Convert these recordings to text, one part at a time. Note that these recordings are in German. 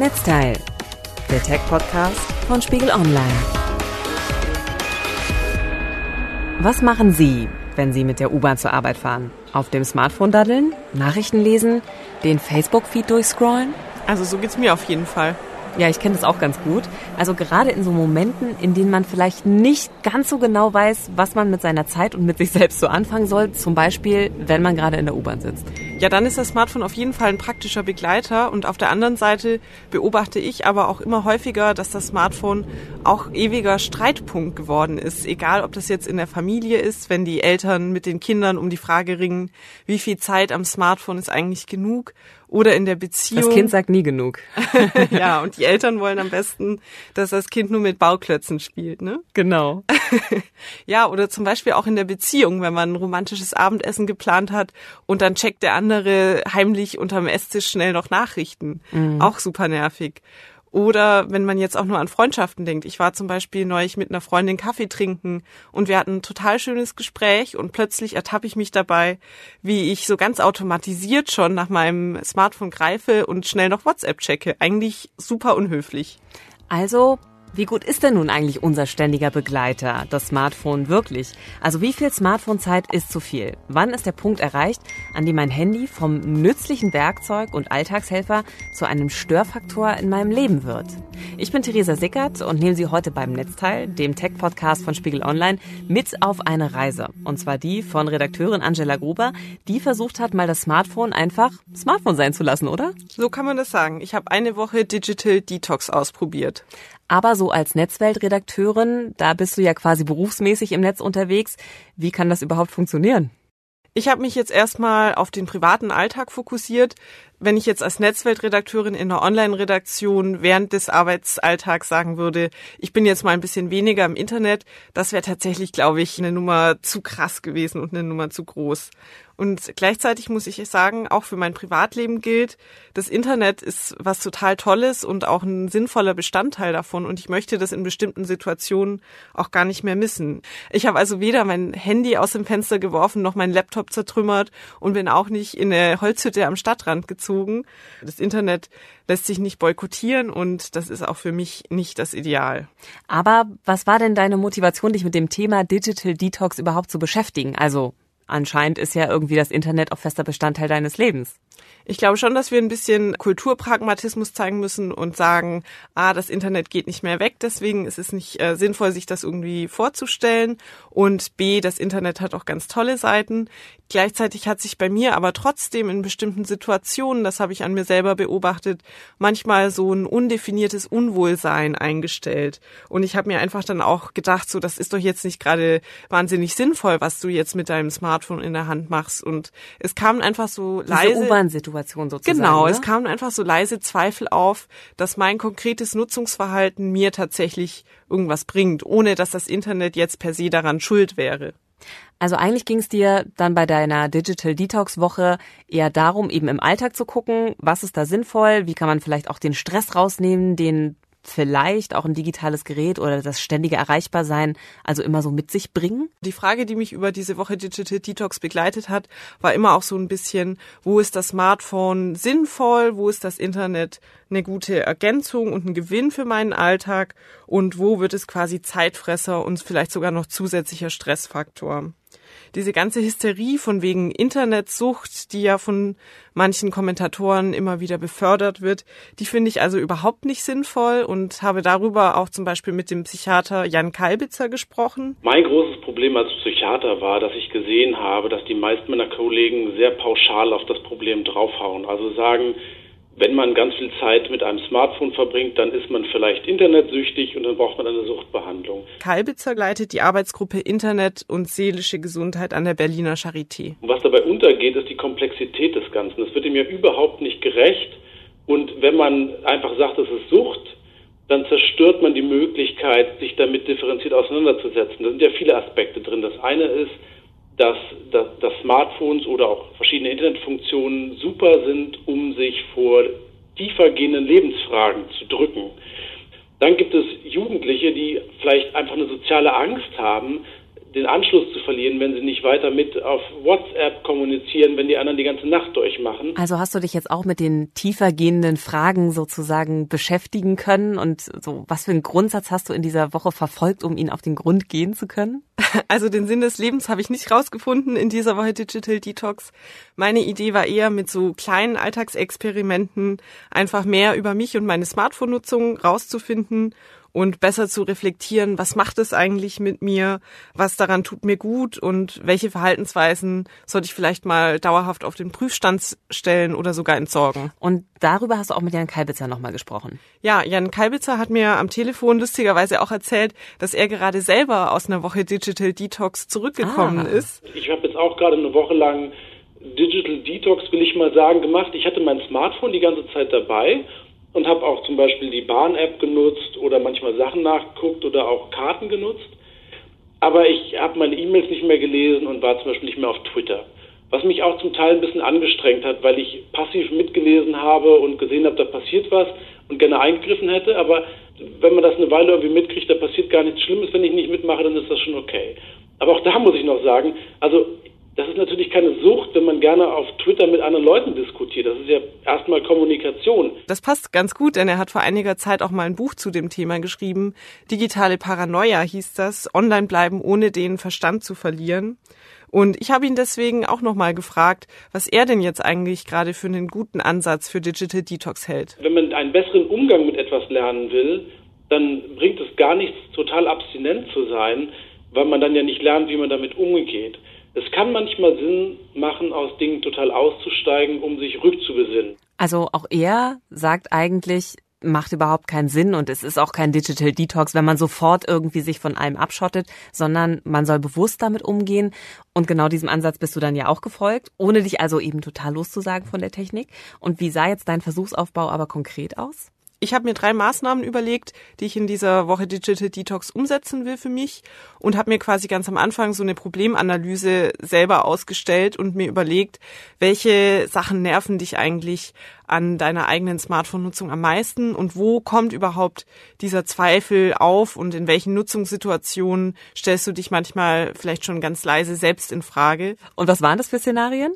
Netzteil, der Tech-Podcast von Spiegel Online. Was machen Sie, wenn Sie mit der U-Bahn zur Arbeit fahren? Auf dem Smartphone daddeln, Nachrichten lesen, den Facebook-Feed durchscrollen? Also so geht's mir auf jeden Fall. Ja, ich kenne das auch ganz gut. Also gerade in so Momenten, in denen man vielleicht nicht ganz so genau weiß, was man mit seiner Zeit und mit sich selbst so anfangen soll. Zum Beispiel, wenn man gerade in der U-Bahn sitzt. Ja, dann ist das Smartphone auf jeden Fall ein praktischer Begleiter. Und auf der anderen Seite beobachte ich aber auch immer häufiger, dass das Smartphone auch ewiger Streitpunkt geworden ist. Egal, ob das jetzt in der Familie ist, wenn die Eltern mit den Kindern um die Frage ringen, wie viel Zeit am Smartphone ist eigentlich genug oder in der Beziehung. Das Kind sagt nie genug. ja, und die Eltern wollen am besten, dass das Kind nur mit Bauklötzen spielt, ne? Genau. ja, oder zum Beispiel auch in der Beziehung, wenn man ein romantisches Abendessen geplant hat und dann checkt der andere heimlich unterm Esstisch schnell noch Nachrichten. Mhm. Auch super nervig. Oder wenn man jetzt auch nur an Freundschaften denkt. Ich war zum Beispiel neulich mit einer Freundin Kaffee trinken und wir hatten ein total schönes Gespräch und plötzlich ertappe ich mich dabei, wie ich so ganz automatisiert schon nach meinem Smartphone greife und schnell noch WhatsApp checke. Eigentlich super unhöflich. Also wie gut ist denn nun eigentlich unser ständiger Begleiter, das Smartphone wirklich? Also wie viel Smartphone-Zeit ist zu viel? Wann ist der Punkt erreicht, an dem mein Handy vom nützlichen Werkzeug und Alltagshelfer zu einem Störfaktor in meinem Leben wird? Ich bin Theresa Sickert und nehme Sie heute beim Netzteil, dem Tech-Podcast von Spiegel Online, mit auf eine Reise. Und zwar die von Redakteurin Angela Gruber, die versucht hat, mal das Smartphone einfach Smartphone sein zu lassen, oder? So kann man das sagen. Ich habe eine Woche Digital Detox ausprobiert. Aber so als Netzweltredakteurin, da bist du ja quasi berufsmäßig im Netz unterwegs. Wie kann das überhaupt funktionieren? Ich habe mich jetzt erstmal auf den privaten Alltag fokussiert. Wenn ich jetzt als Netzweltredakteurin in einer Online-Redaktion während des Arbeitsalltags sagen würde, ich bin jetzt mal ein bisschen weniger im Internet, das wäre tatsächlich, glaube ich, eine Nummer zu krass gewesen und eine Nummer zu groß. Und gleichzeitig muss ich sagen, auch für mein Privatleben gilt, das Internet ist was total Tolles und auch ein sinnvoller Bestandteil davon. Und ich möchte das in bestimmten Situationen auch gar nicht mehr missen. Ich habe also weder mein Handy aus dem Fenster geworfen, noch mein Laptop zertrümmert und bin auch nicht in eine Holzhütte am Stadtrand gezogen. Das Internet lässt sich nicht boykottieren und das ist auch für mich nicht das Ideal. Aber was war denn deine Motivation, dich mit dem Thema Digital Detox überhaupt zu beschäftigen? Also anscheinend ist ja irgendwie das Internet auch fester Bestandteil deines Lebens. Ich glaube schon, dass wir ein bisschen Kulturpragmatismus zeigen müssen und sagen, ah, das Internet geht nicht mehr weg, deswegen ist es nicht äh, sinnvoll, sich das irgendwie vorzustellen. Und B, das Internet hat auch ganz tolle Seiten. Gleichzeitig hat sich bei mir aber trotzdem in bestimmten Situationen, das habe ich an mir selber beobachtet, manchmal so ein undefiniertes Unwohlsein eingestellt. Und ich habe mir einfach dann auch gedacht, so, das ist doch jetzt nicht gerade wahnsinnig sinnvoll, was du jetzt mit deinem Smartphone in der Hand machst. Und es kam einfach so Diese leise. Situation sozusagen. Genau, ne? es kamen einfach so leise Zweifel auf, dass mein konkretes Nutzungsverhalten mir tatsächlich irgendwas bringt, ohne dass das Internet jetzt per se daran schuld wäre. Also eigentlich ging es dir dann bei deiner Digital Detox Woche eher darum, eben im Alltag zu gucken, was ist da sinnvoll, wie kann man vielleicht auch den Stress rausnehmen, den vielleicht auch ein digitales Gerät oder das ständige Erreichbarsein also immer so mit sich bringen? Die Frage, die mich über diese Woche Digital Detox begleitet hat, war immer auch so ein bisschen, wo ist das Smartphone sinnvoll, wo ist das Internet eine gute Ergänzung und ein Gewinn für meinen Alltag? Und wo wird es quasi Zeitfresser und vielleicht sogar noch zusätzlicher Stressfaktor diese ganze Hysterie von wegen Internetsucht, die ja von manchen Kommentatoren immer wieder befördert wird, die finde ich also überhaupt nicht sinnvoll und habe darüber auch zum Beispiel mit dem Psychiater Jan Kalbitzer gesprochen. Mein großes Problem als Psychiater war, dass ich gesehen habe, dass die meisten meiner Kollegen sehr pauschal auf das Problem draufhauen. Also sagen, wenn man ganz viel Zeit mit einem Smartphone verbringt, dann ist man vielleicht internetsüchtig und dann braucht man eine Suchtbehandlung. Kalbitzer leitet die Arbeitsgruppe Internet und seelische Gesundheit an der Berliner Charité. Und was dabei untergeht, ist die Komplexität des Ganzen. Das wird ihm ja überhaupt nicht gerecht. Und wenn man einfach sagt, es ist Sucht, dann zerstört man die Möglichkeit, sich damit differenziert auseinanderzusetzen. Da sind ja viele Aspekte drin. Das eine ist, dass, dass, dass Smartphones oder auch verschiedene Internetfunktionen super sind, um sich vor tiefergehenden Lebensfragen zu drücken. Dann gibt es Jugendliche, die vielleicht einfach eine soziale Angst haben, den Anschluss zu verlieren, wenn sie nicht weiter mit auf WhatsApp kommunizieren, wenn die anderen die ganze Nacht durchmachen. Also hast du dich jetzt auch mit den tiefer gehenden Fragen sozusagen beschäftigen können und so, was für einen Grundsatz hast du in dieser Woche verfolgt, um ihn auf den Grund gehen zu können? Also den Sinn des Lebens habe ich nicht rausgefunden in dieser Woche Digital Detox. Meine Idee war eher mit so kleinen Alltagsexperimenten einfach mehr über mich und meine Smartphone-Nutzung rauszufinden und besser zu reflektieren, was macht es eigentlich mit mir, was daran tut mir gut und welche Verhaltensweisen sollte ich vielleicht mal dauerhaft auf den Prüfstand stellen oder sogar entsorgen. Und darüber hast du auch mit Jan Kalbitzer nochmal gesprochen. Ja, Jan Kalbitzer hat mir am Telefon lustigerweise auch erzählt, dass er gerade selber aus einer Woche Digital Detox zurückgekommen ah. ist. Ich habe jetzt auch gerade eine Woche lang Digital Detox, will ich mal sagen, gemacht. Ich hatte mein Smartphone die ganze Zeit dabei und habe auch zum Beispiel die Bahn-App genutzt oder manchmal Sachen nachgeguckt oder auch Karten genutzt. Aber ich habe meine E-Mails nicht mehr gelesen und war zum Beispiel nicht mehr auf Twitter. Was mich auch zum Teil ein bisschen angestrengt hat, weil ich passiv mitgelesen habe und gesehen habe, da passiert was und gerne eingegriffen hätte. Aber wenn man das eine Weile irgendwie mitkriegt, da passiert gar nichts Schlimmes, wenn ich nicht mitmache, dann ist das schon okay. Aber auch da muss ich noch sagen, also das ist natürlich keine Sucht, wenn man gerne auf Twitter mit anderen Leuten diskutiert. Das ist ja erstmal Kommunikation. Das passt ganz gut, denn er hat vor einiger Zeit auch mal ein Buch zu dem Thema geschrieben. Digitale Paranoia hieß das. Online bleiben, ohne den Verstand zu verlieren. Und ich habe ihn deswegen auch nochmal gefragt, was er denn jetzt eigentlich gerade für einen guten Ansatz für Digital Detox hält. Wenn man einen besseren Umgang mit etwas lernen will, dann bringt es gar nichts, total abstinent zu sein, weil man dann ja nicht lernt, wie man damit umgeht. Es kann manchmal Sinn machen, aus Dingen total auszusteigen, um sich rückzubesinnen. Also auch er sagt eigentlich, macht überhaupt keinen Sinn und es ist auch kein Digital Detox, wenn man sofort irgendwie sich von allem abschottet, sondern man soll bewusst damit umgehen. Und genau diesem Ansatz bist du dann ja auch gefolgt, ohne dich also eben total loszusagen von der Technik. Und wie sah jetzt dein Versuchsaufbau aber konkret aus? Ich habe mir drei Maßnahmen überlegt, die ich in dieser Woche Digital Detox umsetzen will für mich und habe mir quasi ganz am Anfang so eine Problemanalyse selber ausgestellt und mir überlegt, welche Sachen nerven dich eigentlich an deiner eigenen Smartphone-Nutzung am meisten und wo kommt überhaupt dieser Zweifel auf und in welchen Nutzungssituationen stellst du dich manchmal vielleicht schon ganz leise selbst in Frage. Und was waren das für Szenarien?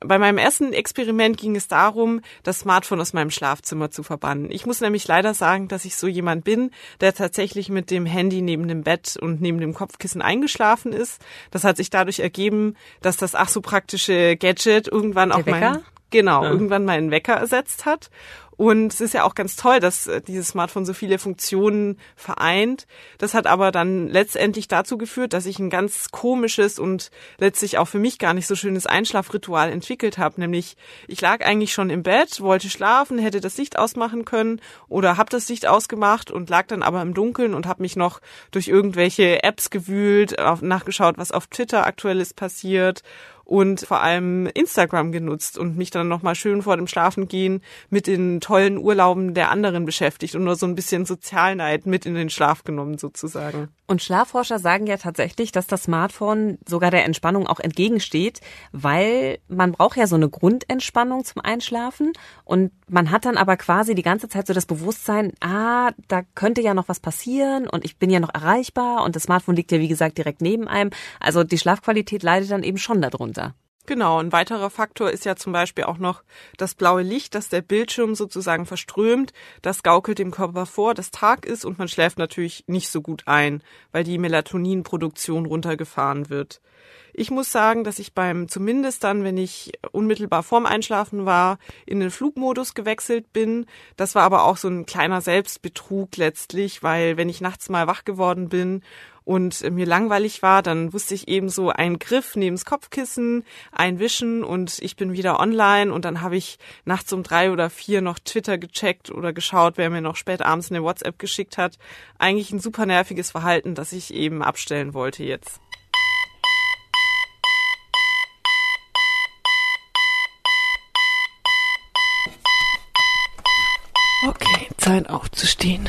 Bei meinem ersten Experiment ging es darum, das Smartphone aus meinem Schlafzimmer zu verbannen. Ich muss nämlich leider sagen, dass ich so jemand bin, der tatsächlich mit dem Handy neben dem Bett und neben dem Kopfkissen eingeschlafen ist. Das hat sich dadurch ergeben, dass das ach so praktische Gadget irgendwann der auch Wecker? mein genau, ja. irgendwann meinen Wecker ersetzt hat. Und es ist ja auch ganz toll, dass äh, dieses Smartphone so viele Funktionen vereint. Das hat aber dann letztendlich dazu geführt, dass ich ein ganz komisches und letztlich auch für mich gar nicht so schönes Einschlafritual entwickelt habe. Nämlich, ich lag eigentlich schon im Bett, wollte schlafen, hätte das Licht ausmachen können oder habe das Licht ausgemacht und lag dann aber im Dunkeln und habe mich noch durch irgendwelche Apps gewühlt, nachgeschaut, was auf Twitter aktuelles passiert und vor allem Instagram genutzt und mich dann nochmal schön vor dem Schlafengehen mit den tollen Urlauben der anderen beschäftigt und nur so ein bisschen Sozialneid mit in den Schlaf genommen sozusagen. Und Schlafforscher sagen ja tatsächlich, dass das Smartphone sogar der Entspannung auch entgegensteht, weil man braucht ja so eine Grundentspannung zum Einschlafen und man hat dann aber quasi die ganze Zeit so das Bewusstsein, ah, da könnte ja noch was passieren und ich bin ja noch erreichbar und das Smartphone liegt ja wie gesagt direkt neben einem. Also die Schlafqualität leidet dann eben schon darunter. Genau, ein weiterer Faktor ist ja zum Beispiel auch noch das blaue Licht, das der Bildschirm sozusagen verströmt. Das gaukelt dem Körper vor, dass Tag ist und man schläft natürlich nicht so gut ein, weil die Melatoninproduktion runtergefahren wird. Ich muss sagen, dass ich beim zumindest dann, wenn ich unmittelbar vorm Einschlafen war, in den Flugmodus gewechselt bin. Das war aber auch so ein kleiner Selbstbetrug letztlich, weil wenn ich nachts mal wach geworden bin und mir langweilig war, dann wusste ich eben so ein Griff neben das Kopfkissen, ein Wischen und ich bin wieder online und dann habe ich nachts um drei oder vier noch Twitter gecheckt oder geschaut, wer mir noch spät abends eine WhatsApp geschickt hat. Eigentlich ein super nerviges Verhalten, das ich eben abstellen wollte jetzt. Okay, Zeit aufzustehen.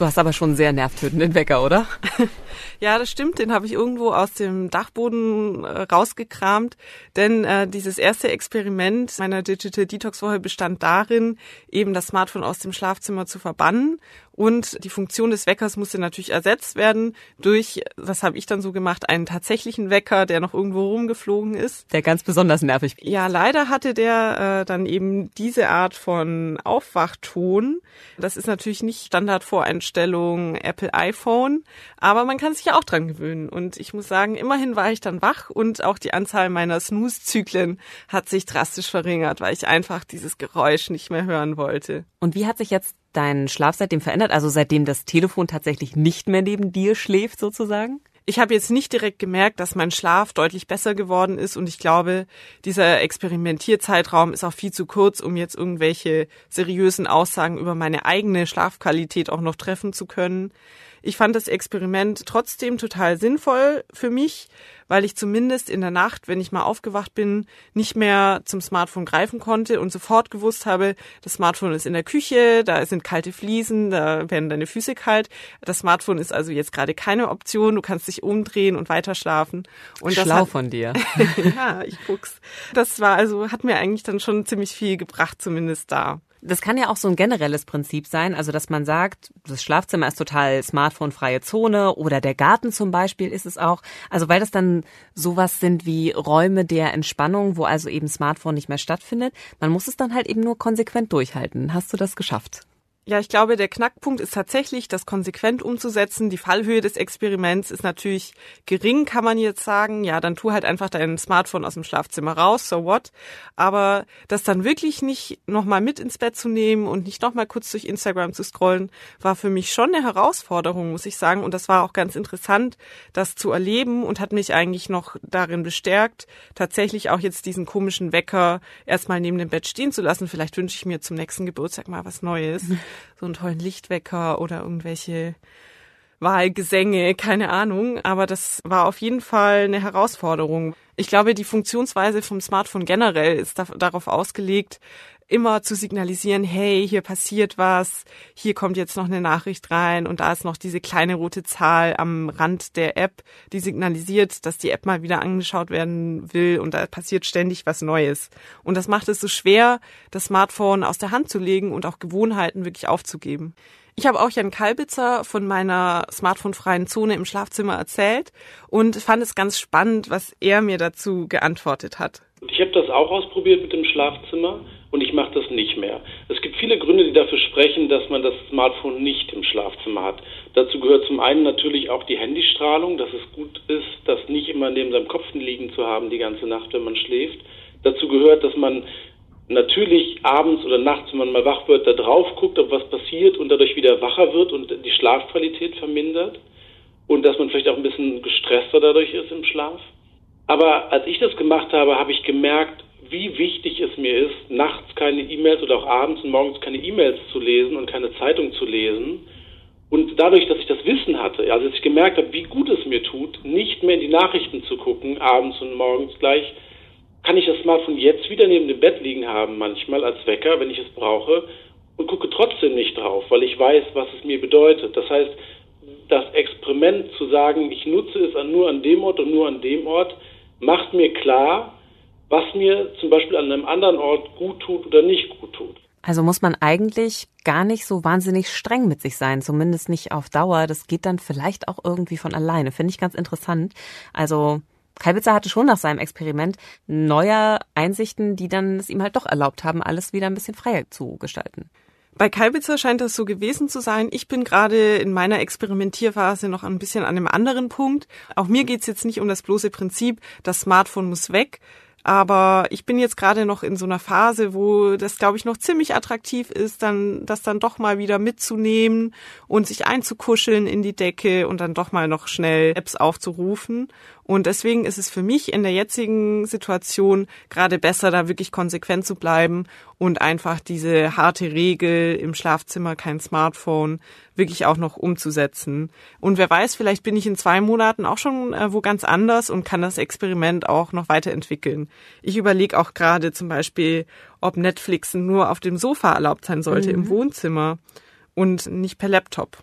Du hast aber schon sehr nervtötenden Wecker, oder? Ja, das stimmt. Den habe ich irgendwo aus dem Dachboden äh, rausgekramt. Denn äh, dieses erste Experiment meiner Digital Detox Woche bestand darin, eben das Smartphone aus dem Schlafzimmer zu verbannen Und die Funktion des Weckers musste natürlich ersetzt werden durch, was habe ich dann so gemacht, einen tatsächlichen Wecker, der noch irgendwo rumgeflogen ist. Der ganz besonders nervig. Ja, leider hatte der äh, dann eben diese Art von Aufwachton. Das ist natürlich nicht Standardvoreinstellung Apple iPhone, aber man kann sich ja auch dran gewöhnen. Und ich muss sagen, immerhin war ich dann wach und auch die Anzahl meiner Snooze-Zyklen hat sich drastisch verringert, weil ich einfach dieses Geräusch nicht mehr hören wollte. Und wie hat sich jetzt dein Schlaf seitdem verändert? Also seitdem das Telefon tatsächlich nicht mehr neben dir schläft sozusagen? Ich habe jetzt nicht direkt gemerkt, dass mein Schlaf deutlich besser geworden ist und ich glaube, dieser Experimentierzeitraum ist auch viel zu kurz, um jetzt irgendwelche seriösen Aussagen über meine eigene Schlafqualität auch noch treffen zu können. Ich fand das Experiment trotzdem total sinnvoll für mich, weil ich zumindest in der Nacht, wenn ich mal aufgewacht bin, nicht mehr zum Smartphone greifen konnte und sofort gewusst habe, das Smartphone ist in der Küche, da sind kalte Fliesen, da werden deine Füße kalt. Das Smartphone ist also jetzt gerade keine Option, du kannst dich umdrehen und weiter schlafen. Und Schlau das hat, von dir. ja, ich guck's. Das war also, hat mir eigentlich dann schon ziemlich viel gebracht, zumindest da. Das kann ja auch so ein generelles Prinzip sein, also dass man sagt, das Schlafzimmer ist total smartphonefreie Zone oder der Garten zum Beispiel ist es auch. Also weil das dann sowas sind wie Räume der Entspannung, wo also eben Smartphone nicht mehr stattfindet. Man muss es dann halt eben nur konsequent durchhalten. Hast du das geschafft? Ja, ich glaube, der Knackpunkt ist tatsächlich, das konsequent umzusetzen. Die Fallhöhe des Experiments ist natürlich gering, kann man jetzt sagen. Ja, dann tu halt einfach dein Smartphone aus dem Schlafzimmer raus, so what. Aber das dann wirklich nicht nochmal mit ins Bett zu nehmen und nicht nochmal kurz durch Instagram zu scrollen, war für mich schon eine Herausforderung, muss ich sagen. Und das war auch ganz interessant, das zu erleben und hat mich eigentlich noch darin bestärkt, tatsächlich auch jetzt diesen komischen Wecker erstmal neben dem Bett stehen zu lassen. Vielleicht wünsche ich mir zum nächsten Geburtstag mal was Neues so einen tollen Lichtwecker oder irgendwelche Wahlgesänge, keine Ahnung. Aber das war auf jeden Fall eine Herausforderung. Ich glaube, die Funktionsweise vom Smartphone generell ist da, darauf ausgelegt, immer zu signalisieren, hey, hier passiert was, hier kommt jetzt noch eine Nachricht rein und da ist noch diese kleine rote Zahl am Rand der App, die signalisiert, dass die App mal wieder angeschaut werden will und da passiert ständig was Neues. Und das macht es so schwer, das Smartphone aus der Hand zu legen und auch Gewohnheiten wirklich aufzugeben. Ich habe auch Jan Kalbitzer von meiner smartphonefreien Zone im Schlafzimmer erzählt und fand es ganz spannend, was er mir dazu geantwortet hat. Ich habe das auch ausprobiert mit dem Schlafzimmer und ich mache das nicht mehr. Es gibt viele Gründe, die dafür sprechen, dass man das Smartphone nicht im Schlafzimmer hat. Dazu gehört zum einen natürlich auch die Handystrahlung, dass es gut ist, das nicht immer neben seinem Kopf liegen zu haben die ganze Nacht, wenn man schläft. Dazu gehört, dass man natürlich abends oder nachts, wenn man mal wach wird, da drauf guckt, ob was passiert und dadurch wieder wacher wird und die Schlafqualität vermindert und dass man vielleicht auch ein bisschen gestresster dadurch ist im Schlaf. Aber als ich das gemacht habe, habe ich gemerkt, wie wichtig es mir ist, nachts keine E-Mails oder auch abends und morgens keine E-Mails zu lesen und keine Zeitung zu lesen. Und dadurch, dass ich das Wissen hatte, also dass ich gemerkt habe, wie gut es mir tut, nicht mehr in die Nachrichten zu gucken, abends und morgens gleich, kann ich das Smartphone jetzt wieder neben dem Bett liegen haben, manchmal als Wecker, wenn ich es brauche, und gucke trotzdem nicht drauf, weil ich weiß, was es mir bedeutet. Das heißt, das Experiment zu sagen, ich nutze es nur an dem Ort und nur an dem Ort, macht mir klar, was mir zum Beispiel an einem anderen Ort gut tut oder nicht gut tut. Also muss man eigentlich gar nicht so wahnsinnig streng mit sich sein, zumindest nicht auf Dauer. Das geht dann vielleicht auch irgendwie von alleine. Finde ich ganz interessant. Also Kalbitzer hatte schon nach seinem Experiment neue Einsichten, die dann es ihm halt doch erlaubt haben, alles wieder ein bisschen freier zu gestalten. Bei Kalbitzer scheint das so gewesen zu sein. Ich bin gerade in meiner Experimentierphase noch ein bisschen an einem anderen Punkt. Auch mir geht's jetzt nicht um das bloße Prinzip, das Smartphone muss weg, aber ich bin jetzt gerade noch in so einer Phase, wo das, glaube ich, noch ziemlich attraktiv ist, dann das dann doch mal wieder mitzunehmen und sich einzukuscheln in die Decke und dann doch mal noch schnell Apps aufzurufen. Und deswegen ist es für mich in der jetzigen Situation gerade besser, da wirklich konsequent zu bleiben und einfach diese harte Regel im Schlafzimmer kein Smartphone wirklich auch noch umzusetzen. Und wer weiß, vielleicht bin ich in zwei Monaten auch schon äh, wo ganz anders und kann das Experiment auch noch weiterentwickeln. Ich überlege auch gerade zum Beispiel, ob Netflix nur auf dem Sofa erlaubt sein sollte mhm. im Wohnzimmer und nicht per Laptop.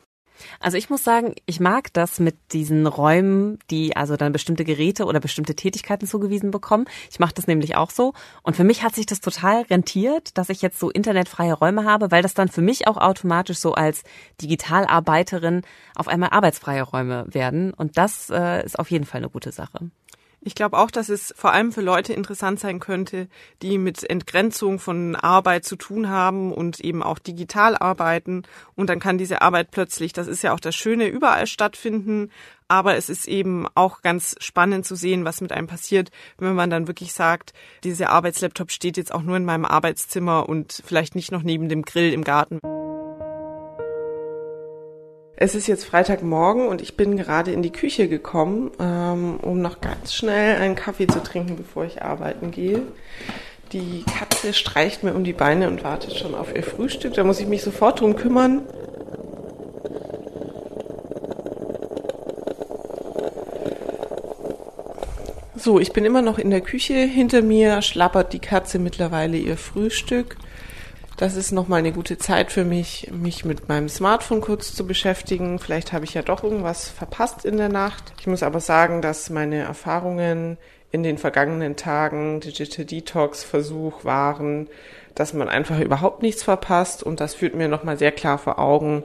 Also ich muss sagen, ich mag das mit diesen Räumen, die also dann bestimmte Geräte oder bestimmte Tätigkeiten zugewiesen bekommen. Ich mache das nämlich auch so. Und für mich hat sich das total rentiert, dass ich jetzt so internetfreie Räume habe, weil das dann für mich auch automatisch so als Digitalarbeiterin auf einmal arbeitsfreie Räume werden. Und das äh, ist auf jeden Fall eine gute Sache. Ich glaube auch, dass es vor allem für Leute interessant sein könnte, die mit Entgrenzung von Arbeit zu tun haben und eben auch digital arbeiten. Und dann kann diese Arbeit plötzlich, das ist ja auch das Schöne, überall stattfinden. Aber es ist eben auch ganz spannend zu sehen, was mit einem passiert, wenn man dann wirklich sagt, dieser Arbeitslaptop steht jetzt auch nur in meinem Arbeitszimmer und vielleicht nicht noch neben dem Grill im Garten. Es ist jetzt Freitagmorgen und ich bin gerade in die Küche gekommen, ähm, um noch ganz schnell einen Kaffee zu trinken, bevor ich arbeiten gehe. Die Katze streicht mir um die Beine und wartet schon auf ihr Frühstück. Da muss ich mich sofort drum kümmern. So, ich bin immer noch in der Küche. Hinter mir schlappert die Katze mittlerweile ihr Frühstück. Das ist nochmal eine gute Zeit für mich, mich mit meinem Smartphone kurz zu beschäftigen. Vielleicht habe ich ja doch irgendwas verpasst in der Nacht. Ich muss aber sagen, dass meine Erfahrungen in den vergangenen Tagen Digital Detox Versuch waren, dass man einfach überhaupt nichts verpasst und das führt mir nochmal sehr klar vor Augen,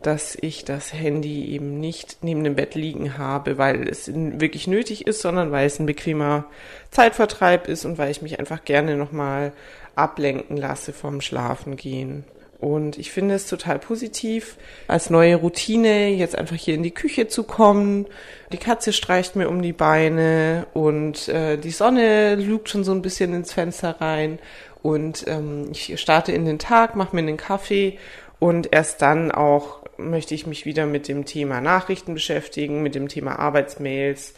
dass ich das Handy eben nicht neben dem Bett liegen habe, weil es wirklich nötig ist, sondern weil es ein bequemer Zeitvertreib ist und weil ich mich einfach gerne nochmal ablenken lasse vom Schlafengehen. Und ich finde es total positiv, als neue Routine jetzt einfach hier in die Küche zu kommen. Die Katze streicht mir um die Beine und äh, die Sonne lugt schon so ein bisschen ins Fenster rein. Und ähm, ich starte in den Tag, mache mir einen Kaffee und erst dann auch möchte ich mich wieder mit dem Thema Nachrichten beschäftigen, mit dem Thema Arbeitsmails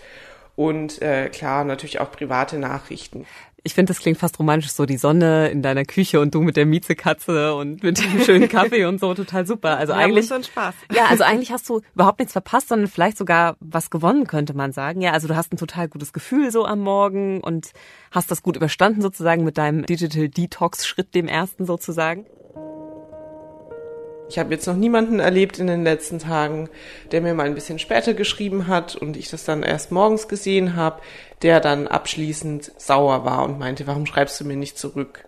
und äh, klar natürlich auch private Nachrichten. Ich finde, das klingt fast romantisch, so die Sonne in deiner Küche und du mit der Miezekatze und mit dem schönen Kaffee und so, total super. Also ja, eigentlich, so Spaß. ja, also eigentlich hast du überhaupt nichts verpasst, sondern vielleicht sogar was gewonnen, könnte man sagen. Ja, also du hast ein total gutes Gefühl so am Morgen und hast das gut überstanden sozusagen mit deinem Digital Detox Schritt, dem ersten sozusagen. Ich habe jetzt noch niemanden erlebt in den letzten Tagen, der mir mal ein bisschen später geschrieben hat und ich das dann erst morgens gesehen habe, der dann abschließend sauer war und meinte, warum schreibst du mir nicht zurück?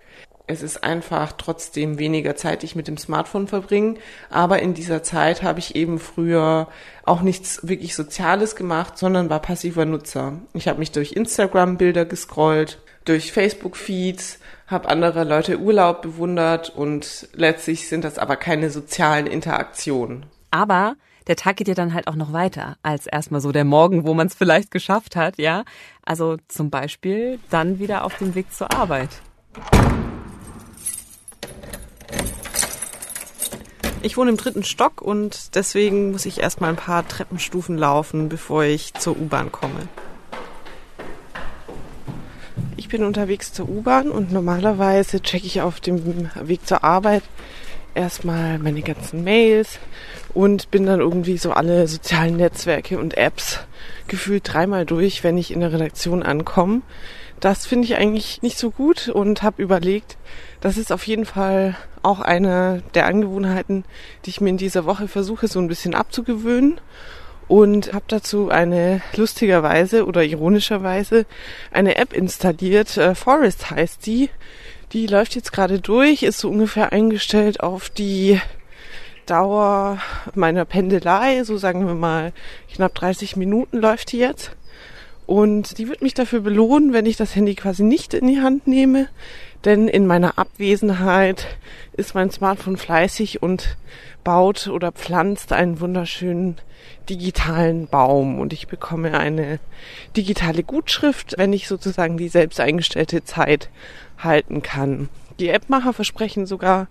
Es ist einfach trotzdem weniger Zeit, die ich mit dem Smartphone verbringe. Aber in dieser Zeit habe ich eben früher auch nichts wirklich Soziales gemacht, sondern war passiver Nutzer. Ich habe mich durch Instagram-Bilder gescrollt, durch Facebook-Feeds, habe andere Leute Urlaub bewundert und letztlich sind das aber keine sozialen Interaktionen. Aber der Tag geht ja dann halt auch noch weiter als erstmal so der Morgen, wo man es vielleicht geschafft hat, ja. Also zum Beispiel dann wieder auf dem Weg zur Arbeit. Ich wohne im dritten Stock und deswegen muss ich erstmal ein paar Treppenstufen laufen, bevor ich zur U-Bahn komme. Ich bin unterwegs zur U-Bahn und normalerweise checke ich auf dem Weg zur Arbeit erstmal meine ganzen Mails und bin dann irgendwie so alle sozialen Netzwerke und Apps gefühlt dreimal durch, wenn ich in der Redaktion ankomme. Das finde ich eigentlich nicht so gut und habe überlegt, das ist auf jeden Fall auch eine der Angewohnheiten, die ich mir in dieser Woche versuche so ein bisschen abzugewöhnen und habe dazu eine lustigerweise oder ironischerweise eine App installiert. Äh, Forest heißt die. Die läuft jetzt gerade durch, ist so ungefähr eingestellt auf die Dauer meiner Pendelei, so sagen wir mal knapp 30 Minuten läuft die jetzt. Und die wird mich dafür belohnen, wenn ich das Handy quasi nicht in die Hand nehme. Denn in meiner Abwesenheit ist mein Smartphone fleißig und baut oder pflanzt einen wunderschönen digitalen Baum und ich bekomme eine digitale Gutschrift, wenn ich sozusagen die selbst eingestellte Zeit halten kann. Die Appmacher versprechen sogar,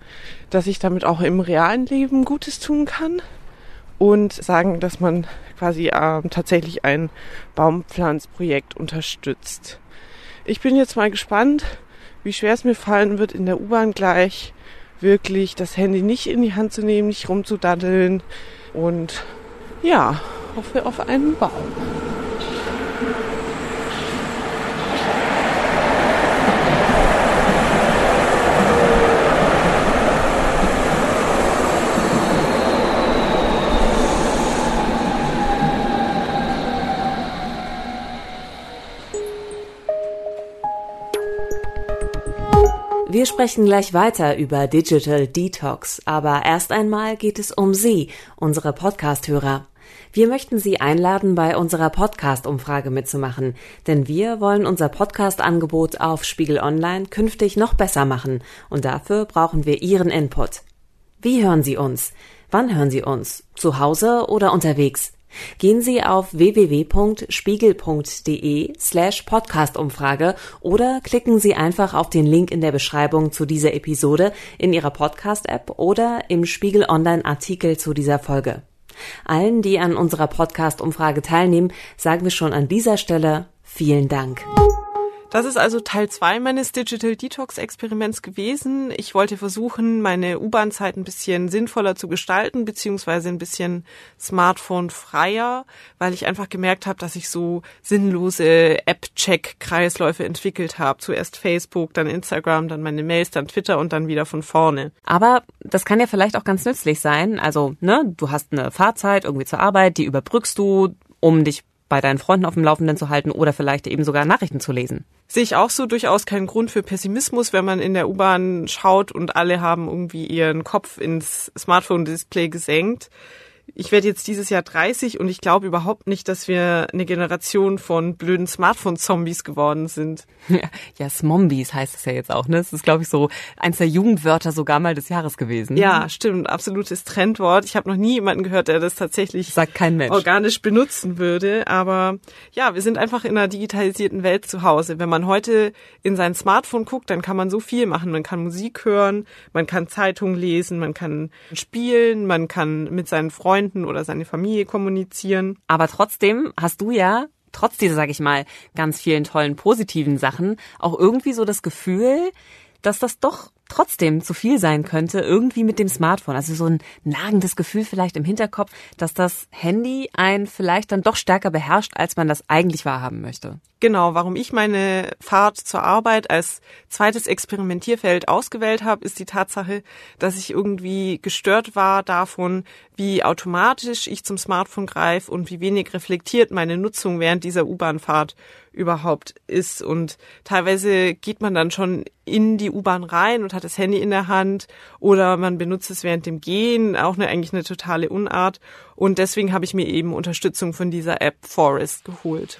dass ich damit auch im realen Leben Gutes tun kann und sagen, dass man quasi äh, tatsächlich ein Baumpflanzprojekt unterstützt. Ich bin jetzt mal gespannt, wie schwer es mir fallen wird, in der U-Bahn gleich wirklich das Handy nicht in die Hand zu nehmen, nicht rumzudaddeln und ja, hoffe auf einen Baum. Wir sprechen gleich weiter über Digital Detox, aber erst einmal geht es um Sie, unsere Podcast-Hörer. Wir möchten Sie einladen, bei unserer Podcast-Umfrage mitzumachen, denn wir wollen unser Podcast-Angebot auf Spiegel Online künftig noch besser machen und dafür brauchen wir Ihren Input. Wie hören Sie uns? Wann hören Sie uns? Zu Hause oder unterwegs? Gehen Sie auf www.spiegel.de slash Podcastumfrage oder klicken Sie einfach auf den Link in der Beschreibung zu dieser Episode in Ihrer Podcast-App oder im Spiegel Online-Artikel zu dieser Folge. Allen, die an unserer Podcast-Umfrage teilnehmen, sagen wir schon an dieser Stelle vielen Dank. Das ist also Teil zwei meines Digital Detox Experiments gewesen. Ich wollte versuchen, meine U-Bahn-Zeit ein bisschen sinnvoller zu gestalten, beziehungsweise ein bisschen Smartphone-freier, weil ich einfach gemerkt habe, dass ich so sinnlose App-Check-Kreisläufe entwickelt habe. Zuerst Facebook, dann Instagram, dann meine Mails, dann Twitter und dann wieder von vorne. Aber das kann ja vielleicht auch ganz nützlich sein. Also, ne, du hast eine Fahrzeit irgendwie zur Arbeit, die überbrückst du, um dich bei deinen Freunden auf dem Laufenden zu halten oder vielleicht eben sogar Nachrichten zu lesen. Sehe ich auch so durchaus keinen Grund für Pessimismus, wenn man in der U-Bahn schaut und alle haben irgendwie ihren Kopf ins Smartphone-Display gesenkt ich werde jetzt dieses Jahr 30 und ich glaube überhaupt nicht, dass wir eine Generation von blöden Smartphone-Zombies geworden sind. Ja, Smombies heißt es ja jetzt auch, ne? Das ist, glaube ich, so eins der Jugendwörter sogar mal des Jahres gewesen. Ja, stimmt. Absolutes Trendwort. Ich habe noch nie jemanden gehört, der das tatsächlich Sagt kein Mensch. organisch benutzen würde. Aber ja, wir sind einfach in einer digitalisierten Welt zu Hause. Wenn man heute in sein Smartphone guckt, dann kann man so viel machen. Man kann Musik hören, man kann Zeitungen lesen, man kann spielen, man kann mit seinen Freunden Freunden oder seine Familie kommunizieren. Aber trotzdem hast du ja trotz dieser, sag ich mal, ganz vielen tollen positiven Sachen auch irgendwie so das Gefühl, dass das doch trotzdem zu viel sein könnte, irgendwie mit dem Smartphone. Also so ein nagendes Gefühl vielleicht im Hinterkopf, dass das Handy einen vielleicht dann doch stärker beherrscht, als man das eigentlich wahrhaben möchte. Genau, warum ich meine Fahrt zur Arbeit als zweites Experimentierfeld ausgewählt habe, ist die Tatsache, dass ich irgendwie gestört war davon, wie automatisch ich zum Smartphone greife und wie wenig reflektiert meine Nutzung während dieser U-Bahn-Fahrt überhaupt ist. Und teilweise geht man dann schon in die U-Bahn rein und hat das Handy in der Hand oder man benutzt es während dem Gehen, auch eine, eigentlich eine totale Unart. Und deswegen habe ich mir eben Unterstützung von dieser App Forest geholt.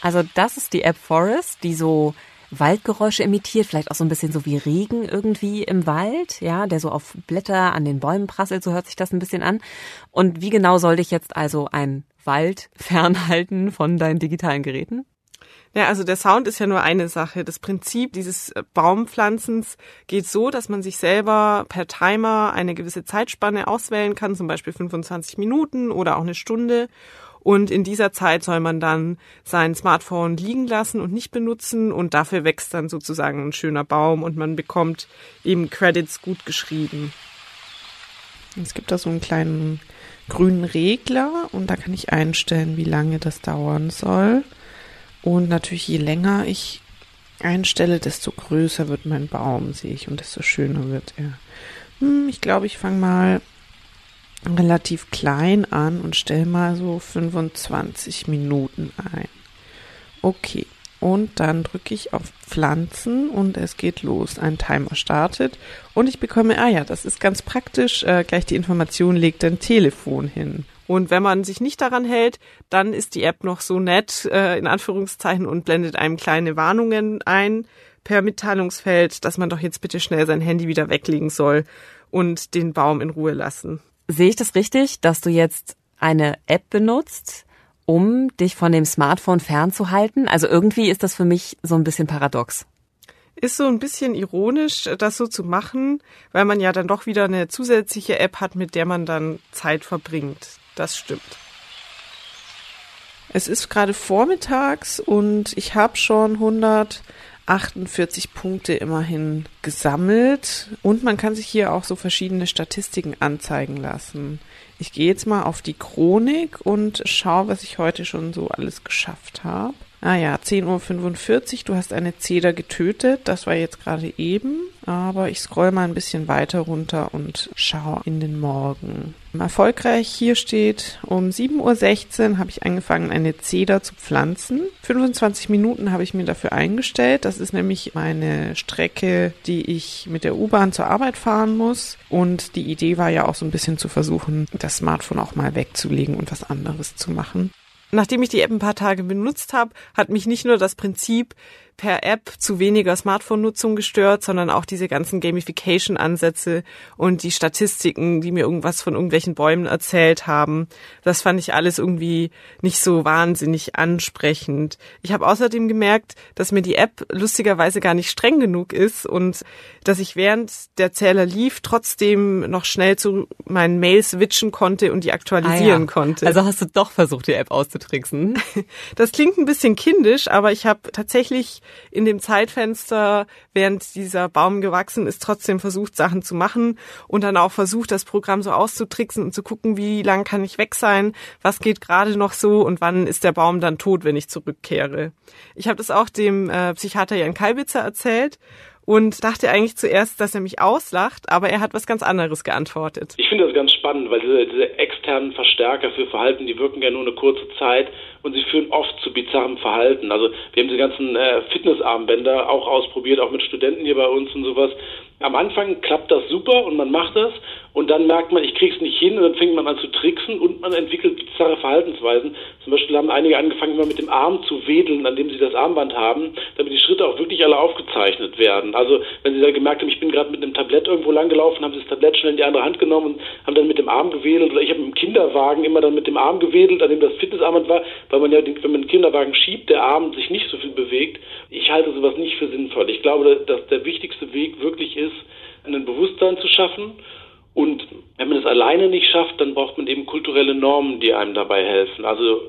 Also das ist die App Forest, die so Waldgeräusche imitiert, vielleicht auch so ein bisschen so wie Regen irgendwie im Wald, ja, der so auf Blätter an den Bäumen prasselt, so hört sich das ein bisschen an. Und wie genau soll dich jetzt also ein Wald fernhalten von deinen digitalen Geräten? Ja, also der Sound ist ja nur eine Sache. Das Prinzip dieses äh, Baumpflanzens geht so, dass man sich selber per Timer eine gewisse Zeitspanne auswählen kann, zum Beispiel 25 Minuten oder auch eine Stunde. Und in dieser Zeit soll man dann sein Smartphone liegen lassen und nicht benutzen und dafür wächst dann sozusagen ein schöner Baum und man bekommt eben Credits gut geschrieben. Es gibt da so einen kleinen grünen Regler und da kann ich einstellen, wie lange das dauern soll. Und natürlich, je länger ich einstelle, desto größer wird mein Baum, sehe ich, und desto schöner wird er. Hm, ich glaube, ich fange mal relativ klein an und stelle mal so 25 Minuten ein. Okay. Und dann drücke ich auf Pflanzen und es geht los. Ein Timer startet und ich bekomme, ah ja, das ist ganz praktisch, äh, gleich die Information legt ein Telefon hin. Und wenn man sich nicht daran hält, dann ist die App noch so nett, äh, in Anführungszeichen, und blendet einem kleine Warnungen ein per Mitteilungsfeld, dass man doch jetzt bitte schnell sein Handy wieder weglegen soll und den Baum in Ruhe lassen. Sehe ich das richtig, dass du jetzt eine App benutzt, um dich von dem Smartphone fernzuhalten? Also irgendwie ist das für mich so ein bisschen paradox. Ist so ein bisschen ironisch, das so zu machen, weil man ja dann doch wieder eine zusätzliche App hat, mit der man dann Zeit verbringt. Das stimmt. Es ist gerade vormittags und ich habe schon 148 Punkte immerhin gesammelt und man kann sich hier auch so verschiedene Statistiken anzeigen lassen. Ich gehe jetzt mal auf die Chronik und schaue, was ich heute schon so alles geschafft habe. Ah ja, 10.45 Uhr, du hast eine Zeder getötet, das war jetzt gerade eben. Aber ich scroll mal ein bisschen weiter runter und schaue in den Morgen. Erfolgreich hier steht, um 7.16 Uhr habe ich angefangen, eine Zeder zu pflanzen. 25 Minuten habe ich mir dafür eingestellt. Das ist nämlich meine Strecke, die ich mit der U-Bahn zur Arbeit fahren muss. Und die Idee war ja auch so ein bisschen zu versuchen, das Smartphone auch mal wegzulegen und was anderes zu machen. Nachdem ich die App ein paar Tage benutzt habe, hat mich nicht nur das Prinzip, per App zu weniger Smartphone-Nutzung gestört, sondern auch diese ganzen Gamification-Ansätze und die Statistiken, die mir irgendwas von irgendwelchen Bäumen erzählt haben. Das fand ich alles irgendwie nicht so wahnsinnig ansprechend. Ich habe außerdem gemerkt, dass mir die App lustigerweise gar nicht streng genug ist und dass ich während der Zähler lief trotzdem noch schnell zu meinen Mails switchen konnte und die aktualisieren ah ja. konnte. Also hast du doch versucht, die App auszutricksen? Das klingt ein bisschen kindisch, aber ich habe tatsächlich in dem Zeitfenster, während dieser Baum gewachsen ist, trotzdem versucht, Sachen zu machen und dann auch versucht, das Programm so auszutricksen und zu gucken, wie lang kann ich weg sein, was geht gerade noch so und wann ist der Baum dann tot, wenn ich zurückkehre. Ich habe das auch dem äh, Psychiater Jan Kalbitzer erzählt und dachte eigentlich zuerst, dass er mich auslacht, aber er hat was ganz anderes geantwortet. Ich finde das ganz spannend, weil diese, diese externen Verstärker für Verhalten, die wirken ja nur eine kurze Zeit und sie führen oft zu bizarrem Verhalten. Also wir haben diese ganzen äh, Fitnessarmbänder auch ausprobiert, auch mit Studenten hier bei uns und sowas. Am Anfang klappt das super und man macht das und dann merkt man, ich krieg's nicht hin und dann fängt man an zu tricksen und man entwickelt bizarre Verhaltensweisen. Zum Beispiel haben einige angefangen, immer mit dem Arm zu wedeln, an dem sie das Armband haben, damit die Schritte auch wirklich alle aufgezeichnet werden. Also wenn sie dann gemerkt haben, ich bin gerade mit einem Tablett irgendwo langgelaufen, haben sie das Tablett schnell in die andere Hand genommen und haben dann mit dem Arm gewedelt oder ich habe im Kinderwagen immer dann mit dem Arm gewedelt, an dem das Fitnessarmband war, weil man ja, wenn man den Kinderwagen schiebt, der Arm sich nicht so viel bewegt. Ich halte sowas nicht für sinnvoll. Ich glaube, dass der wichtigste Weg wirklich ist, ein Bewusstsein zu schaffen. Und wenn man es alleine nicht schafft, dann braucht man eben kulturelle Normen, die einem dabei helfen. Also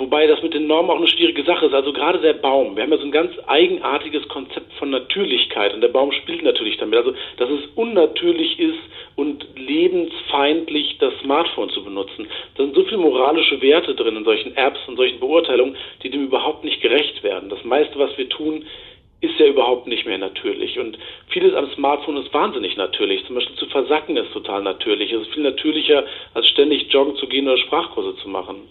Wobei das mit den Normen auch eine schwierige Sache ist. Also gerade der Baum. Wir haben ja so ein ganz eigenartiges Konzept von Natürlichkeit und der Baum spielt natürlich damit. Also, dass es unnatürlich ist und lebensfeindlich, das Smartphone zu benutzen. Da sind so viele moralische Werte drin in solchen Apps und solchen Beurteilungen, die dem überhaupt nicht gerecht werden. Das meiste, was wir tun, ist ja überhaupt nicht mehr natürlich. Und vieles am Smartphone ist wahnsinnig natürlich. Zum Beispiel zu versacken ist total natürlich. Es ist viel natürlicher, als ständig joggen zu gehen oder Sprachkurse zu machen.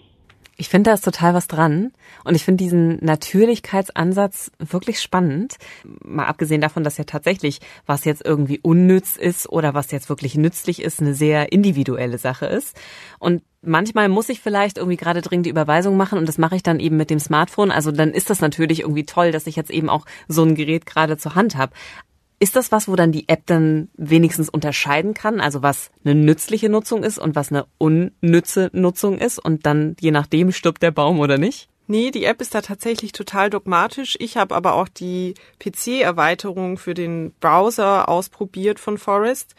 Ich finde, da ist total was dran. Und ich finde diesen Natürlichkeitsansatz wirklich spannend. Mal abgesehen davon, dass ja tatsächlich, was jetzt irgendwie unnütz ist oder was jetzt wirklich nützlich ist, eine sehr individuelle Sache ist. Und manchmal muss ich vielleicht irgendwie gerade dringend die Überweisung machen und das mache ich dann eben mit dem Smartphone. Also dann ist das natürlich irgendwie toll, dass ich jetzt eben auch so ein Gerät gerade zur Hand habe. Ist das was, wo dann die App dann wenigstens unterscheiden kann, also was eine nützliche Nutzung ist und was eine unnütze Nutzung ist und dann je nachdem stirbt der Baum oder nicht? Nee, die App ist da tatsächlich total dogmatisch. Ich habe aber auch die PC-Erweiterung für den Browser ausprobiert von Forest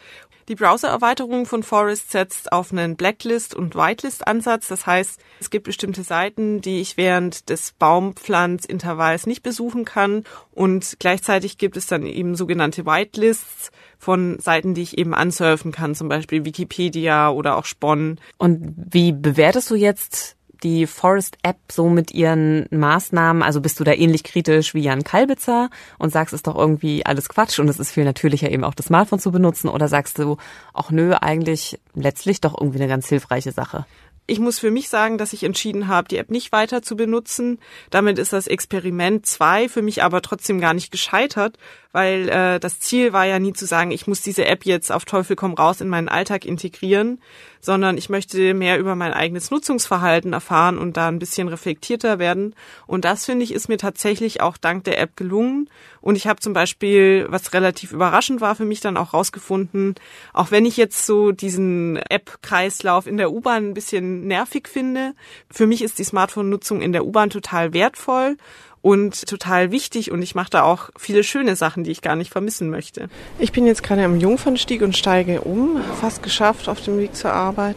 die Browser-Erweiterung von Forest setzt auf einen Blacklist- und Whitelist-Ansatz. Das heißt, es gibt bestimmte Seiten, die ich während des Baumpflanzintervalls nicht besuchen kann. Und gleichzeitig gibt es dann eben sogenannte Whitelists von Seiten, die ich eben ansurfen kann, zum Beispiel Wikipedia oder auch Spon. Und wie bewertest du jetzt die Forest App so mit ihren Maßnahmen? Also bist du da ähnlich kritisch wie Jan Kalbitzer und sagst, es ist doch irgendwie alles Quatsch und es ist viel natürlicher eben auch das Smartphone zu benutzen? Oder sagst du, ach nö, eigentlich letztlich doch irgendwie eine ganz hilfreiche Sache? Ich muss für mich sagen, dass ich entschieden habe, die App nicht weiter zu benutzen. Damit ist das Experiment 2 für mich aber trotzdem gar nicht gescheitert, weil äh, das Ziel war ja nie zu sagen, ich muss diese App jetzt auf Teufel komm raus in meinen Alltag integrieren, sondern ich möchte mehr über mein eigenes Nutzungsverhalten erfahren und da ein bisschen reflektierter werden. Und das finde ich ist mir tatsächlich auch dank der App gelungen. Und ich habe zum Beispiel, was relativ überraschend war für mich dann auch rausgefunden, auch wenn ich jetzt so diesen App-Kreislauf in der U-Bahn ein bisschen nervig finde, für mich ist die Smartphone-Nutzung in der U-Bahn total wertvoll und total wichtig und ich mache da auch viele schöne Sachen, die ich gar nicht vermissen möchte. Ich bin jetzt gerade am Jungfernstieg und steige um, fast geschafft auf dem Weg zur Arbeit.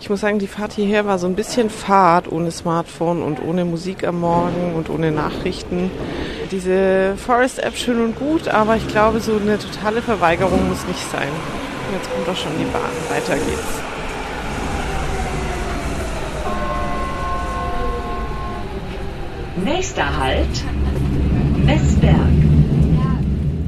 Ich muss sagen, die Fahrt hierher war so ein bisschen Fahrt ohne Smartphone und ohne Musik am Morgen und ohne Nachrichten. Diese Forest-App schön und gut, aber ich glaube, so eine totale Verweigerung muss nicht sein. Jetzt kommt doch schon die Bahn. Weiter geht's. Nächster Halt, Messberg.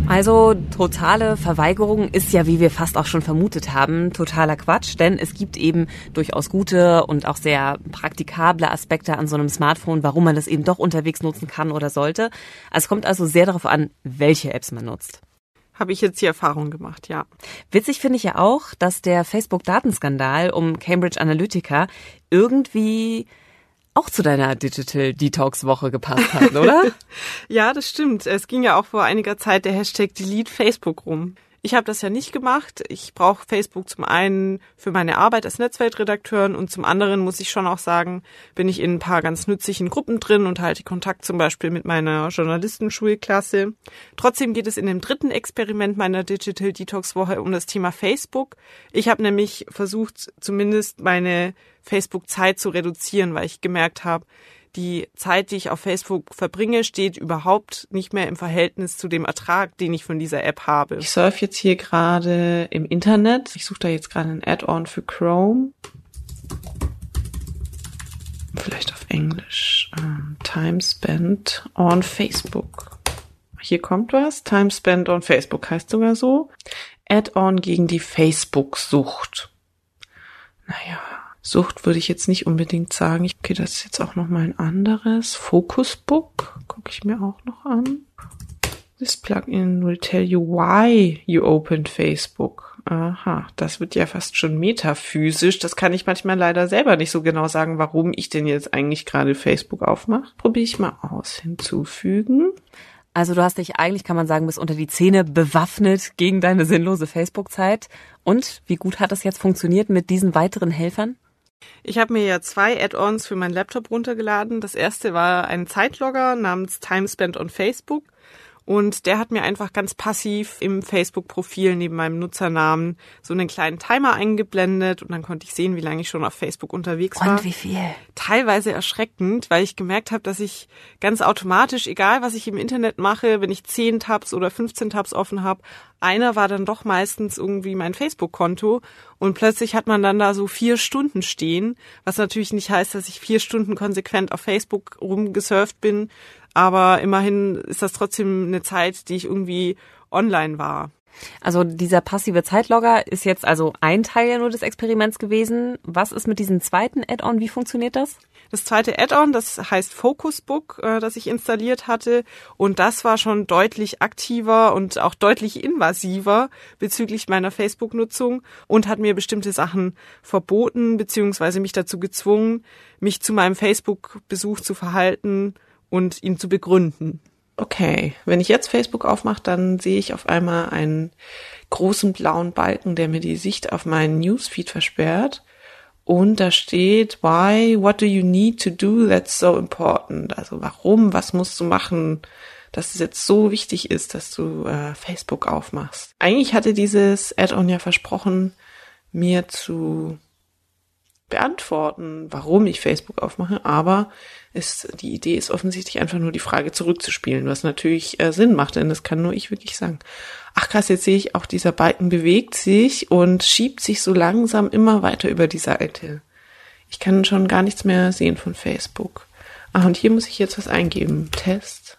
Also totale Verweigerung ist ja, wie wir fast auch schon vermutet haben, totaler Quatsch, denn es gibt eben durchaus gute und auch sehr praktikable Aspekte an so einem Smartphone, warum man das eben doch unterwegs nutzen kann oder sollte. Es kommt also sehr darauf an, welche Apps man nutzt. Habe ich jetzt die Erfahrung gemacht, ja. Witzig finde ich ja auch, dass der Facebook-Datenskandal um Cambridge Analytica irgendwie auch zu deiner Digital Detox Woche gepasst hat, oder? ja, das stimmt. Es ging ja auch vor einiger Zeit der Hashtag Delete Facebook rum. Ich habe das ja nicht gemacht. Ich brauche Facebook zum einen für meine Arbeit als Netzwerkredakteurin und zum anderen muss ich schon auch sagen, bin ich in ein paar ganz nützlichen Gruppen drin und halte Kontakt zum Beispiel mit meiner Journalistenschulklasse. Trotzdem geht es in dem dritten Experiment meiner Digital Detox Woche um das Thema Facebook. Ich habe nämlich versucht, zumindest meine Facebook-Zeit zu reduzieren, weil ich gemerkt habe, die Zeit, die ich auf Facebook verbringe, steht überhaupt nicht mehr im Verhältnis zu dem Ertrag, den ich von dieser App habe. Ich surfe jetzt hier gerade im Internet. Ich suche da jetzt gerade ein Add-on für Chrome. Vielleicht auf Englisch. Um, Time spent on Facebook. Hier kommt was. Time spent on Facebook heißt sogar so. Add-on gegen die Facebook-Sucht. Naja, Sucht würde ich jetzt nicht unbedingt sagen. Okay, das ist jetzt auch noch mal ein anderes. Focusbook gucke ich mir auch noch an. This plugin will tell you why you opened Facebook. Aha, das wird ja fast schon metaphysisch. Das kann ich manchmal leider selber nicht so genau sagen, warum ich denn jetzt eigentlich gerade Facebook aufmache. Probiere ich mal aus. Hinzufügen. Also du hast dich eigentlich, kann man sagen, bis unter die Zähne bewaffnet gegen deine sinnlose Facebook-Zeit. Und wie gut hat das jetzt funktioniert mit diesen weiteren Helfern? Ich habe mir ja zwei Add-ons für meinen Laptop runtergeladen. Das erste war ein Zeitlogger namens Time Spent on Facebook. Und der hat mir einfach ganz passiv im Facebook-Profil neben meinem Nutzernamen so einen kleinen Timer eingeblendet und dann konnte ich sehen, wie lange ich schon auf Facebook unterwegs war. Und wie viel? Teilweise erschreckend, weil ich gemerkt habe, dass ich ganz automatisch, egal was ich im Internet mache, wenn ich 10 Tabs oder 15 Tabs offen habe, einer war dann doch meistens irgendwie mein Facebook-Konto und plötzlich hat man dann da so vier Stunden stehen, was natürlich nicht heißt, dass ich vier Stunden konsequent auf Facebook rumgesurft bin, aber immerhin ist das trotzdem eine Zeit, die ich irgendwie online war. Also dieser passive Zeitlogger ist jetzt also ein Teil nur des Experiments gewesen. Was ist mit diesem zweiten Add-on? Wie funktioniert das? Das zweite Add-on, das heißt Focusbook, äh, das ich installiert hatte. Und das war schon deutlich aktiver und auch deutlich invasiver bezüglich meiner Facebook-Nutzung und hat mir bestimmte Sachen verboten, beziehungsweise mich dazu gezwungen, mich zu meinem Facebook-Besuch zu verhalten und ihn zu begründen. Okay, wenn ich jetzt Facebook aufmache, dann sehe ich auf einmal einen großen blauen Balken, der mir die Sicht auf meinen Newsfeed versperrt. Und da steht, why, what do you need to do that's so important? Also warum, was musst du machen, dass es jetzt so wichtig ist, dass du äh, Facebook aufmachst. Eigentlich hatte dieses Add-on ja versprochen, mir zu beantworten, warum ich Facebook aufmache, aber ist, die Idee ist offensichtlich einfach nur die Frage zurückzuspielen, was natürlich äh, Sinn macht, denn das kann nur ich wirklich sagen. Ach krass, jetzt sehe ich auch, dieser Balken bewegt sich und schiebt sich so langsam immer weiter über die Seite. Ich kann schon gar nichts mehr sehen von Facebook. Ach, und hier muss ich jetzt was eingeben. Test.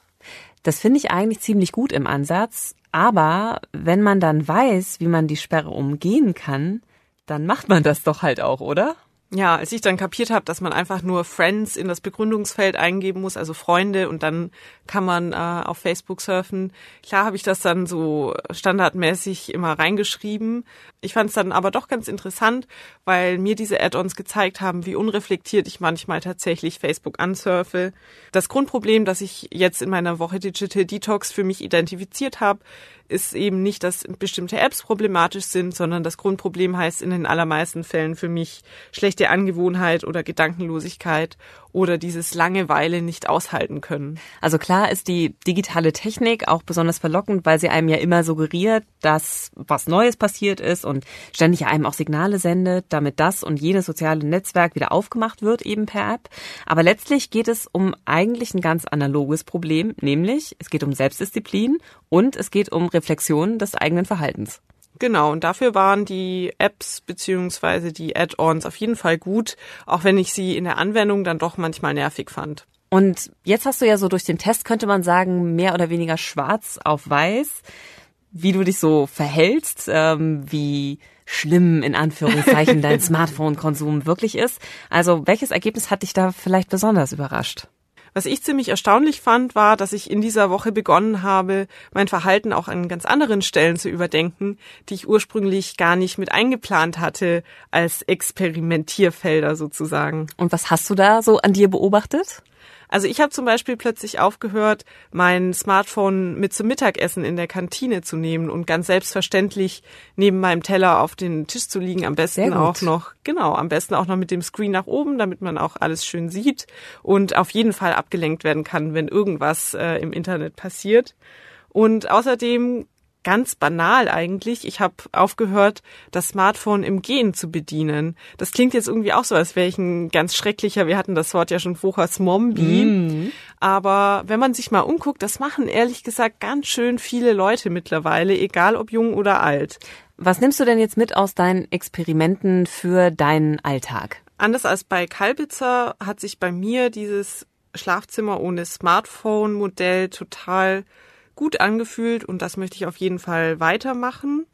Das finde ich eigentlich ziemlich gut im Ansatz, aber wenn man dann weiß, wie man die Sperre umgehen kann, dann macht man das doch halt auch, oder? Ja, als ich dann kapiert habe, dass man einfach nur Friends in das Begründungsfeld eingeben muss, also Freunde, und dann kann man äh, auf Facebook surfen. Klar habe ich das dann so standardmäßig immer reingeschrieben. Ich fand es dann aber doch ganz interessant, weil mir diese Add-ons gezeigt haben, wie unreflektiert ich manchmal tatsächlich Facebook ansurfe. Das Grundproblem, das ich jetzt in meiner Woche Digital Detox für mich identifiziert habe, ist eben nicht, dass bestimmte Apps problematisch sind, sondern das Grundproblem heißt in den allermeisten Fällen für mich schlechte Angewohnheit oder Gedankenlosigkeit oder dieses Langeweile nicht aushalten können. Also klar ist die digitale Technik auch besonders verlockend, weil sie einem ja immer suggeriert, dass was Neues passiert ist und ständig einem auch Signale sendet, damit das und jenes soziale Netzwerk wieder aufgemacht wird, eben per App. Aber letztlich geht es um eigentlich ein ganz analoges Problem, nämlich es geht um Selbstdisziplin und es geht um Reflexion des eigenen Verhaltens. Genau, und dafür waren die Apps beziehungsweise die Add-ons auf jeden Fall gut, auch wenn ich sie in der Anwendung dann doch manchmal nervig fand. Und jetzt hast du ja so durch den Test, könnte man sagen, mehr oder weniger schwarz auf weiß. wie du dich so verhältst, ähm, wie schlimm in Anführungszeichen dein Smartphone-Konsum wirklich ist. Also welches Ergebnis hat dich da vielleicht besonders überrascht? Was ich ziemlich erstaunlich fand, war, dass ich in dieser Woche begonnen habe, mein Verhalten auch an ganz anderen Stellen zu überdenken, die ich ursprünglich gar nicht mit eingeplant hatte als Experimentierfelder sozusagen. Und was hast du da so an dir beobachtet? Also ich habe zum Beispiel plötzlich aufgehört, mein Smartphone mit zum Mittagessen in der Kantine zu nehmen und ganz selbstverständlich neben meinem Teller auf den Tisch zu liegen. Am besten auch noch, genau, am besten auch noch mit dem Screen nach oben, damit man auch alles schön sieht und auf jeden Fall abgelenkt werden kann, wenn irgendwas äh, im Internet passiert. Und außerdem ganz banal eigentlich. Ich habe aufgehört, das Smartphone im Gehen zu bedienen. Das klingt jetzt irgendwie auch so, als wäre ich ein ganz schrecklicher, wir hatten das Wort ja schon vorher, Smombie. Mm. Aber wenn man sich mal umguckt, das machen ehrlich gesagt ganz schön viele Leute mittlerweile, egal ob jung oder alt. Was nimmst du denn jetzt mit aus deinen Experimenten für deinen Alltag? Anders als bei Kalbitzer hat sich bei mir dieses Schlafzimmer ohne Smartphone-Modell total gut angefühlt und das möchte ich auf jeden Fall weitermachen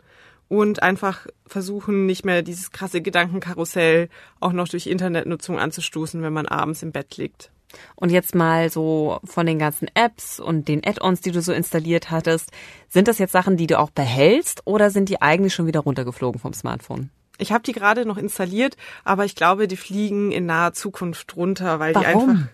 und einfach versuchen, nicht mehr dieses krasse Gedankenkarussell auch noch durch Internetnutzung anzustoßen, wenn man abends im Bett liegt. Und jetzt mal so von den ganzen Apps und den Add-ons, die du so installiert hattest, sind das jetzt Sachen, die du auch behältst oder sind die eigentlich schon wieder runtergeflogen vom Smartphone? Ich habe die gerade noch installiert, aber ich glaube, die fliegen in naher Zukunft runter, weil Warum? die einfach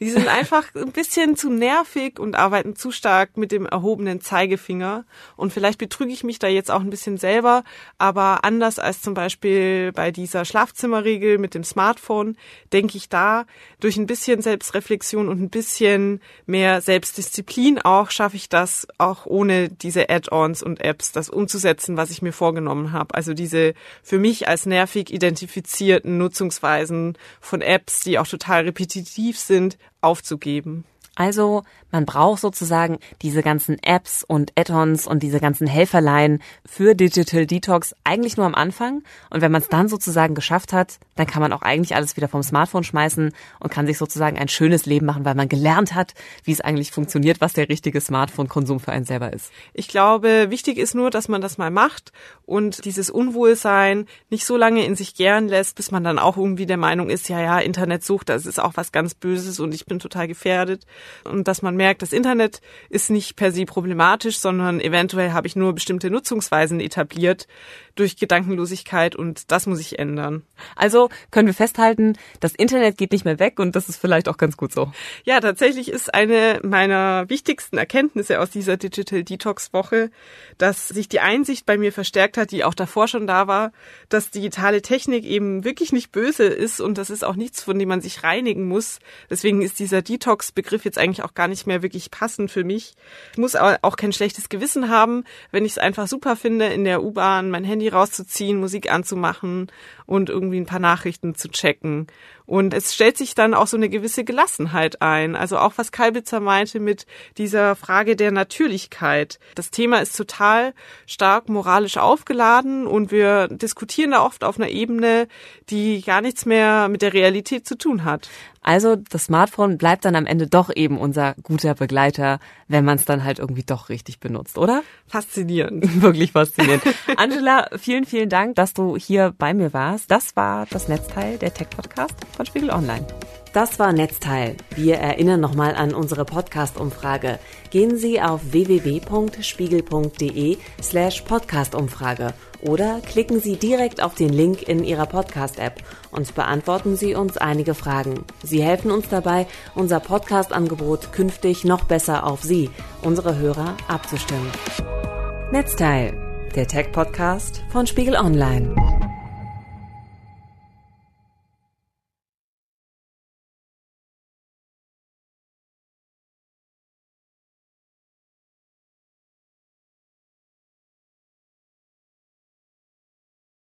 die sind einfach ein bisschen zu nervig und arbeiten zu stark mit dem erhobenen Zeigefinger. Und vielleicht betrüge ich mich da jetzt auch ein bisschen selber, aber anders als zum Beispiel bei dieser Schlafzimmerregel mit dem Smartphone, denke ich da, durch ein bisschen Selbstreflexion und ein bisschen mehr Selbstdisziplin auch, schaffe ich das auch ohne diese Add-ons und Apps, das umzusetzen, was ich mir vorgenommen habe. Also diese für mich als nervig identifizierten Nutzungsweisen von Apps, die auch total repetitiv sind, aufzugeben. Also man braucht sozusagen diese ganzen Apps und Add-ons und diese ganzen Helferlein für Digital Detox eigentlich nur am Anfang. Und wenn man es dann sozusagen geschafft hat, dann kann man auch eigentlich alles wieder vom Smartphone schmeißen und kann sich sozusagen ein schönes Leben machen, weil man gelernt hat, wie es eigentlich funktioniert, was der richtige Smartphone-Konsum für einen selber ist. Ich glaube, wichtig ist nur, dass man das mal macht und dieses Unwohlsein nicht so lange in sich gären lässt, bis man dann auch irgendwie der Meinung ist, ja, ja, Internetsucht, das ist auch was ganz Böses und ich bin total gefährdet und dass man merkt, das Internet ist nicht per se problematisch, sondern eventuell habe ich nur bestimmte Nutzungsweisen etabliert durch Gedankenlosigkeit und das muss ich ändern. Also können wir festhalten, das Internet geht nicht mehr weg und das ist vielleicht auch ganz gut so. Ja, tatsächlich ist eine meiner wichtigsten Erkenntnisse aus dieser Digital Detox Woche, dass sich die Einsicht bei mir verstärkt hat, die auch davor schon da war, dass digitale Technik eben wirklich nicht böse ist und das ist auch nichts, von dem man sich reinigen muss. Deswegen ist dieser Detox Begriff jetzt eigentlich auch gar nicht mehr wirklich passend für mich. Ich muss auch kein schlechtes Gewissen haben, wenn ich es einfach super finde, in der U-Bahn mein Handy rauszuziehen, Musik anzumachen und irgendwie ein paar Nachrichten zu checken. Und es stellt sich dann auch so eine gewisse Gelassenheit ein. Also auch was Kalbitzer meinte mit dieser Frage der Natürlichkeit. Das Thema ist total stark moralisch aufgeladen und wir diskutieren da oft auf einer Ebene, die gar nichts mehr mit der Realität zu tun hat. Also das Smartphone bleibt dann am Ende doch eben unser guter Begleiter, wenn man es dann halt irgendwie doch richtig benutzt, oder? Faszinierend. Wirklich faszinierend. Angela, vielen, vielen Dank, dass du hier bei mir warst. Das war das Netzteil der Tech Podcast von Spiegel Online. Das war Netzteil. Wir erinnern nochmal an unsere Podcast-Umfrage. Gehen Sie auf www.spiegel.de slash Podcast-Umfrage oder klicken Sie direkt auf den Link in Ihrer Podcast-App und beantworten Sie uns einige Fragen. Sie helfen uns dabei, unser Podcast-Angebot künftig noch besser auf Sie, unsere Hörer, abzustimmen. Netzteil, der Tech-Podcast von Spiegel Online.